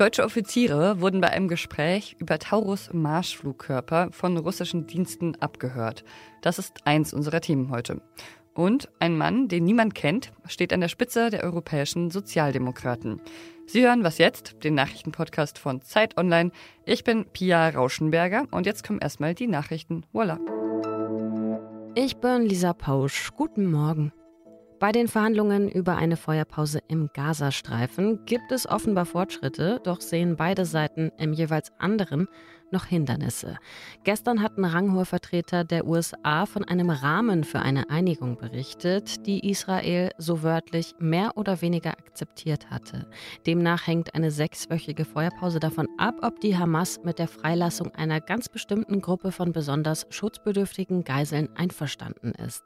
Deutsche Offiziere wurden bei einem Gespräch über Taurus-Marschflugkörper von russischen Diensten abgehört. Das ist eins unserer Themen heute. Und ein Mann, den niemand kennt, steht an der Spitze der europäischen Sozialdemokraten. Sie hören was jetzt, den Nachrichtenpodcast von Zeit Online. Ich bin Pia Rauschenberger und jetzt kommen erstmal die Nachrichten. Voila. Ich bin Lisa Pausch. Guten Morgen. Bei den Verhandlungen über eine Feuerpause im Gazastreifen gibt es offenbar Fortschritte, doch sehen beide Seiten im jeweils anderen noch Hindernisse. Gestern hatten ranghohe Vertreter der USA von einem Rahmen für eine Einigung berichtet, die Israel so wörtlich mehr oder weniger akzeptiert hatte. Demnach hängt eine sechswöchige Feuerpause davon ab, ob die Hamas mit der Freilassung einer ganz bestimmten Gruppe von besonders schutzbedürftigen Geiseln einverstanden ist.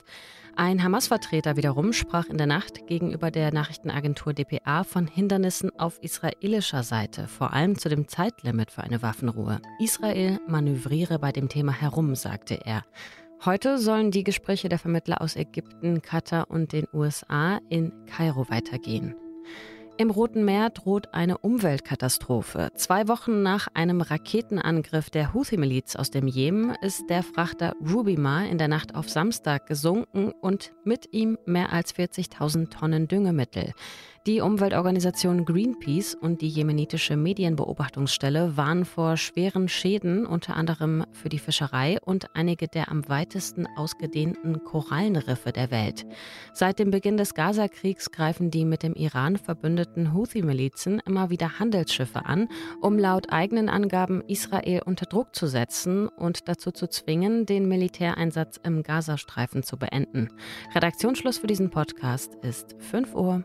Ein Hamas-Vertreter wiederum sprach in der Nacht gegenüber der Nachrichtenagentur dpa von Hindernissen auf israelischer Seite, vor allem zu dem Zeitlimit für eine Waffenruhe. Israel manövriere bei dem Thema herum, sagte er. Heute sollen die Gespräche der Vermittler aus Ägypten, Katar und den USA in Kairo weitergehen. Im Roten Meer droht eine Umweltkatastrophe. Zwei Wochen nach einem Raketenangriff der Houthi-Miliz aus dem Jemen ist der Frachter Rubima in der Nacht auf Samstag gesunken und mit ihm mehr als 40.000 Tonnen Düngemittel. Die Umweltorganisation Greenpeace und die jemenitische Medienbeobachtungsstelle warnen vor schweren Schäden, unter anderem für die Fischerei und einige der am weitesten ausgedehnten Korallenriffe der Welt. Seit dem Beginn des Gaza-Kriegs greifen die mit dem Iran verbündeten Houthi-Milizen immer wieder Handelsschiffe an, um laut eigenen Angaben Israel unter Druck zu setzen und dazu zu zwingen, den Militäreinsatz im Gazastreifen zu beenden. Redaktionsschluss für diesen Podcast ist 5 Uhr.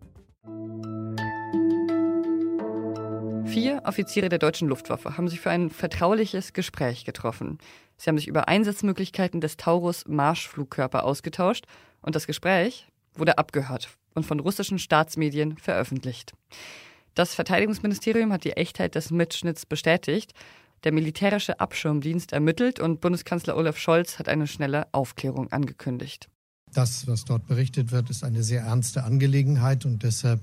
Vier Offiziere der deutschen Luftwaffe haben sich für ein vertrauliches Gespräch getroffen. Sie haben sich über Einsatzmöglichkeiten des Taurus Marschflugkörper ausgetauscht und das Gespräch wurde abgehört und von russischen Staatsmedien veröffentlicht. Das Verteidigungsministerium hat die Echtheit des Mitschnitts bestätigt. Der militärische Abschirmdienst ermittelt und Bundeskanzler Olaf Scholz hat eine schnelle Aufklärung angekündigt. Das, was dort berichtet wird, ist eine sehr ernste Angelegenheit und deshalb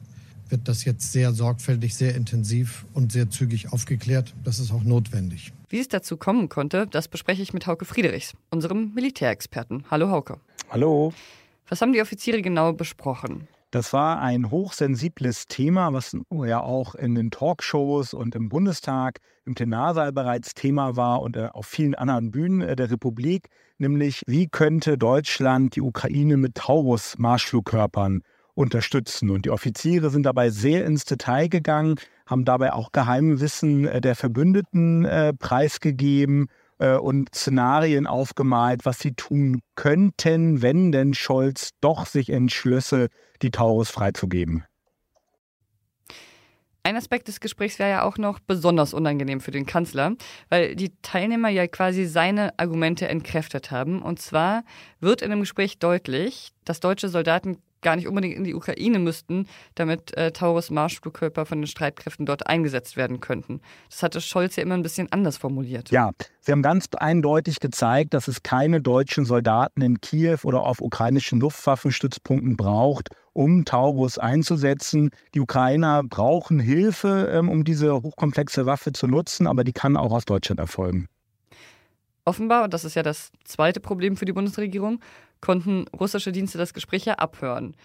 wird das jetzt sehr sorgfältig, sehr intensiv und sehr zügig aufgeklärt. Das ist auch notwendig. Wie es dazu kommen konnte, das bespreche ich mit Hauke Friedrichs, unserem Militärexperten. Hallo Hauke. Hallo. Was haben die Offiziere genau besprochen? Das war ein hochsensibles Thema, was ja auch in den Talkshows und im Bundestag, im Plenarsaal bereits Thema war und äh, auf vielen anderen Bühnen äh, der Republik, nämlich wie könnte Deutschland die Ukraine mit Taurus-Marschflugkörpern unterstützen. Und die Offiziere sind dabei sehr ins Detail gegangen, haben dabei auch Geheimwissen äh, der Verbündeten äh, preisgegeben äh, und Szenarien aufgemalt, was sie tun könnten, wenn denn Scholz doch sich entschlösse, die Taurus freizugeben. Ein Aspekt des Gesprächs wäre ja auch noch besonders unangenehm für den Kanzler, weil die Teilnehmer ja quasi seine Argumente entkräftet haben. Und zwar wird in dem Gespräch deutlich, dass deutsche Soldaten gar nicht unbedingt in die Ukraine müssten, damit äh, Taurus Marschflugkörper von den Streitkräften dort eingesetzt werden könnten. Das hatte Scholz ja immer ein bisschen anders formuliert. Ja, sie haben ganz eindeutig gezeigt, dass es keine deutschen Soldaten in Kiew oder auf ukrainischen Luftwaffenstützpunkten braucht, um Taurus einzusetzen. Die Ukrainer brauchen Hilfe, ähm, um diese hochkomplexe Waffe zu nutzen, aber die kann auch aus Deutschland erfolgen. Offenbar, und das ist ja das zweite Problem für die Bundesregierung, konnten russische Dienste das Gespräch ja abhören.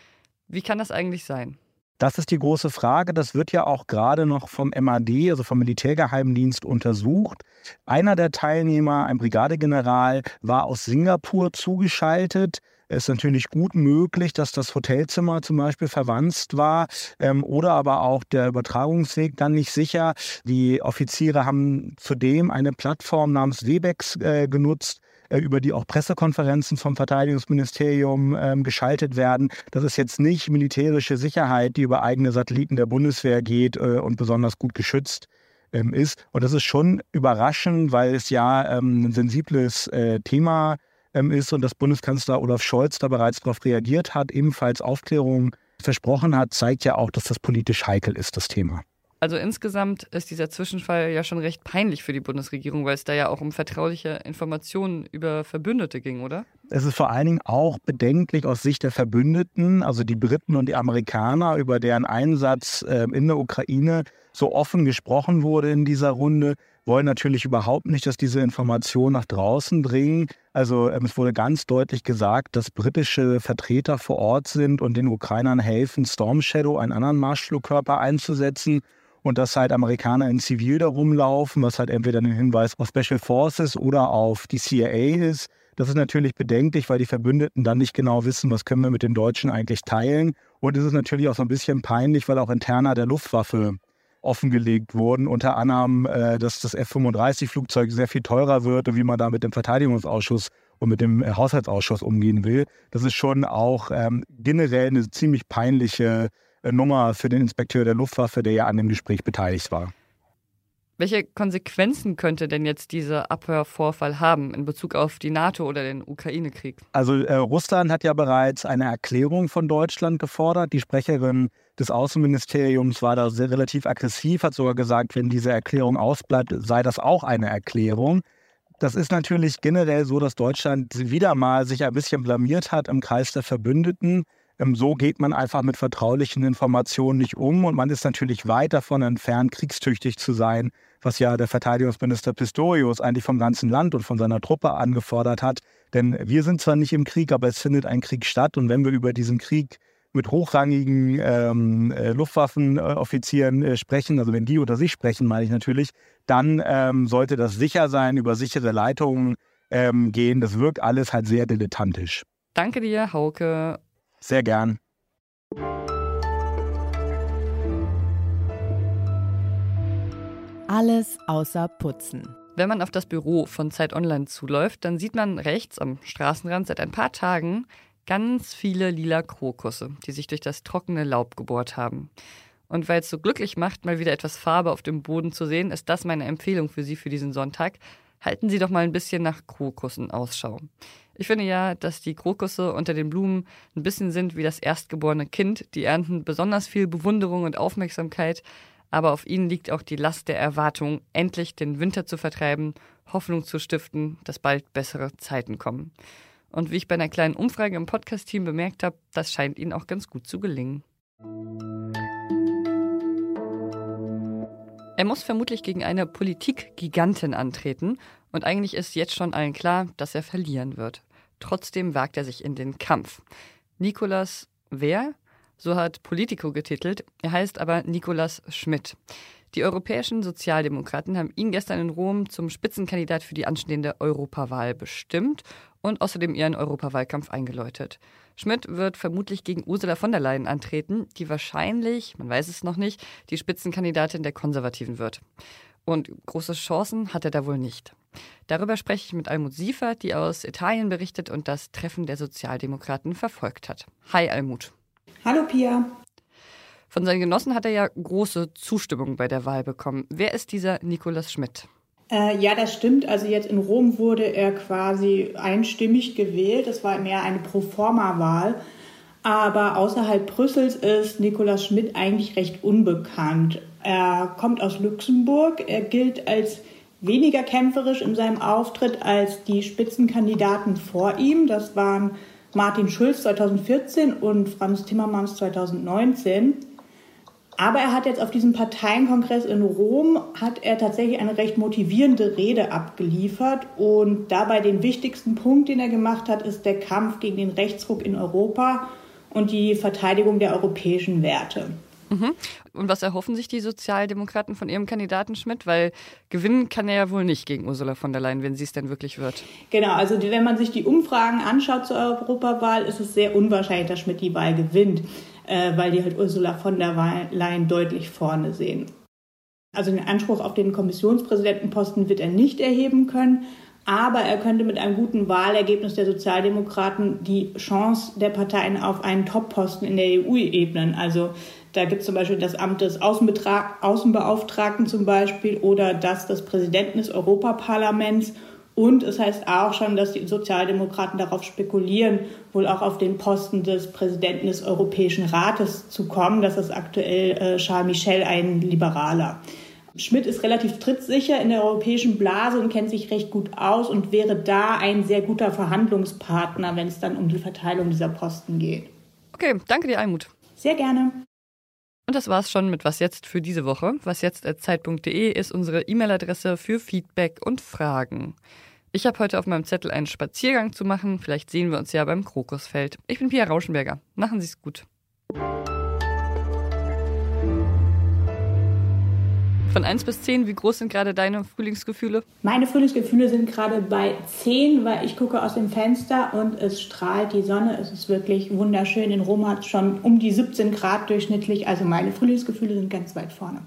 Wie kann das eigentlich sein? Das ist die große Frage. Das wird ja auch gerade noch vom MAD, also vom Militärgeheimdienst, untersucht. Einer der Teilnehmer, ein Brigadegeneral, war aus Singapur zugeschaltet. Es ist natürlich gut möglich, dass das Hotelzimmer zum Beispiel verwanzt war ähm, oder aber auch der Übertragungsweg dann nicht sicher. Die Offiziere haben zudem eine Plattform namens Webex äh, genutzt, über die auch Pressekonferenzen vom Verteidigungsministerium ähm, geschaltet werden. Das ist jetzt nicht militärische Sicherheit, die über eigene Satelliten der Bundeswehr geht äh, und besonders gut geschützt. ähm, ist. Und das ist schon überraschend, weil es ja ähm, ein sensibles äh, Thema ähm, ist und dass Bundeskanzler Olaf Scholz da bereits darauf reagiert hat, ebenfalls Aufklärung versprochen hat, zeigt ja auch, dass das politisch heikel ist, das Thema. Also insgesamt ist dieser Zwischenfall ja schon recht peinlich für die Bundesregierung, weil es da ja auch um vertrauliche Informationen über Verbündete ging, oder? Es ist vor allen Dingen auch bedenklich aus Sicht der Verbündeten, also die Briten und die Amerikaner, über deren Einsatz ähm, in der Ukraine so offen gesprochen wurde in dieser Runde, wollen natürlich überhaupt nicht, dass diese Informationen nach draußen dringen. Also ähm, es wurde ganz deutlich gesagt, dass britische Vertreter vor Ort sind und den Ukrainern helfen, Storm Shadow, einen anderen Marschflugkörper einzusetzen und dass halt Amerikaner in Zivil da rumlaufen, was halt entweder ein Hinweis auf Special Forces oder auf die CIA ist. Das ist natürlich bedenklich, weil die Verbündeten dann nicht genau wissen, was können wir mit den Deutschen eigentlich teilen. Und es ist natürlich auch so ein bisschen peinlich, weil auch interner der Luftwaffe offengelegt wurden. Unter anderem, äh, dass das F-35-Flugzeug sehr viel teurer wird und wie man da mit dem Verteidigungsausschuss und mit dem äh, Haushaltsausschuss umgehen will. Das ist schon auch ähm, generell eine ziemlich peinliche Nummer für den Inspekteur der Luftwaffe, der ja an dem Gespräch beteiligt war. Welche Konsequenzen könnte denn jetzt dieser Abhörvorfall haben in Bezug auf die NATO oder den Ukraine-Krieg? Also äh, Russland hat ja bereits eine Erklärung von Deutschland gefordert. Die Sprecherin des Außenministeriums war da sehr relativ aggressiv, hat sogar gesagt, wenn diese Erklärung ausbleibt, sei das auch eine Erklärung. Das ist natürlich generell so, dass Deutschland wieder mal sich ein bisschen blamiert hat im Kreis der Verbündeten. Ähm, so geht man einfach mit vertraulichen Informationen nicht um und man ist natürlich weit davon entfernt, kriegstüchtig zu sein, was ja der Verteidigungsminister Pistorius eigentlich vom ganzen Land und von seiner Truppe angefordert hat. Denn wir sind zwar nicht im Krieg, aber es findet ein Krieg statt und wenn wir über diesen Krieg mit hochrangigen ähm, äh, Luftwaffenoffizieren äh, sprechen, also wenn die unter sich sprechen, meine ich natürlich, dann ähm, sollte das sicher sein, über sichere Leitungen ähm, gehen. Das wirkt alles halt sehr dilettantisch. Danke dir, Hauke. Sehr gern. Alles außer Putzen. Wenn man auf das Büro von Zeit Online zuläuft, dann sieht man rechts am Straßenrand seit ein paar Tagen ganz viele lila Krokusse, die sich durch das trockene Laub gebohrt haben. Und weil es so glücklich macht, mal wieder etwas Farbe auf dem Boden zu sehen, ist das meine Empfehlung für Sie für diesen Sonntag. Halten Sie doch mal ein bisschen nach Krokussen Ausschau. Ich finde ja, dass die Krokusse unter den Blumen ein bisschen sind wie das erstgeborene Kind. Die ernten besonders viel Bewunderung und Aufmerksamkeit, aber auf ihnen liegt auch die Last der Erwartung, endlich den Winter zu vertreiben, Hoffnung zu stiften, dass bald bessere Zeiten kommen. Und wie ich bei einer kleinen Umfrage im Podcast-Team bemerkt habe, das scheint ihnen auch ganz gut zu gelingen. Er muss vermutlich gegen eine Politikgigantin antreten und eigentlich ist jetzt schon allen klar, dass er verlieren wird. Trotzdem wagt er sich in den Kampf. Nikolas wer? So hat Politico getitelt. Er heißt aber Nikolas Schmidt. Die europäischen Sozialdemokraten haben ihn gestern in Rom zum Spitzenkandidat für die anstehende Europawahl bestimmt und außerdem ihren Europawahlkampf eingeläutet. Schmidt wird vermutlich gegen Ursula von der Leyen antreten, die wahrscheinlich, man weiß es noch nicht, die Spitzenkandidatin der Konservativen wird. Und große Chancen hat er da wohl nicht. Darüber spreche ich mit Almut Siefert, die aus Italien berichtet und das Treffen der Sozialdemokraten verfolgt hat. Hi Almut. Hallo Pia. Von seinen Genossen hat er ja große Zustimmung bei der Wahl bekommen. Wer ist dieser Nikolaus Schmidt? Äh, ja, das stimmt. Also jetzt in Rom wurde er quasi einstimmig gewählt. Es war mehr eine Proforma-Wahl. Aber außerhalb Brüssels ist Nikolaus Schmidt eigentlich recht unbekannt. Er kommt aus Luxemburg. Er gilt als weniger kämpferisch in seinem Auftritt als die Spitzenkandidaten vor ihm. Das waren Martin Schulz 2014 und Franz Timmermans 2019. Aber er hat jetzt auf diesem Parteienkongress in Rom hat er tatsächlich eine recht motivierende Rede abgeliefert und dabei den wichtigsten Punkt, den er gemacht hat, ist der Kampf gegen den Rechtsruck in Europa und die Verteidigung der europäischen Werte. Mhm. Und was erhoffen sich die Sozialdemokraten von ihrem Kandidaten Schmidt? Weil gewinnen kann er ja wohl nicht gegen Ursula von der Leyen, wenn sie es denn wirklich wird. Genau, also wenn man sich die Umfragen anschaut zur Europawahl, ist es sehr unwahrscheinlich, dass Schmidt die Wahl gewinnt äh, weil die halt Ursula von der Leyen deutlich vorne sehen. Also den Anspruch auf den Kommissionspräsidentenposten wird er nicht erheben können, aber er könnte mit einem guten Wahlergebnis der Sozialdemokraten die Chance der Parteien auf einen Top-Posten in der EU ebnen. Also Da gibt es zum Beispiel das Amt des Außenbeauftragten zum Beispiel oder das des Präsidenten des Europaparlaments. Und es heißt auch schon, dass die Sozialdemokraten darauf spekulieren, wohl auch auf den Posten des Präsidenten des Europäischen Rates zu kommen. Das ist aktuell äh, Charles Michel, ein Liberaler. Schmidt ist relativ trittsicher in der europäischen Blase und kennt sich recht gut aus und wäre da ein sehr guter Verhandlungspartner, wenn es dann um die Verteilung dieser Posten geht. Okay, danke dir, Almut. Sehr gerne. Und das war's schon mit Was jetzt für diese Woche. Was jetzt als Zeit.de ist unsere E-Mail-Adresse für Feedback und Fragen. Ich habe heute auf meinem Zettel einen Spaziergang zu machen. Vielleicht sehen wir uns ja beim Krokusfeld. Ich bin Pia Rauschenberger. Machen Sie es gut. Von 1 bis 10, wie groß sind gerade deine Frühlingsgefühle? Meine Frühlingsgefühle sind gerade bei 10, weil ich gucke aus dem Fenster und es strahlt die Sonne. Es ist wirklich wunderschön. In Rom hat es schon um die 17 Grad durchschnittlich. Also meine Frühlingsgefühle sind ganz weit vorne.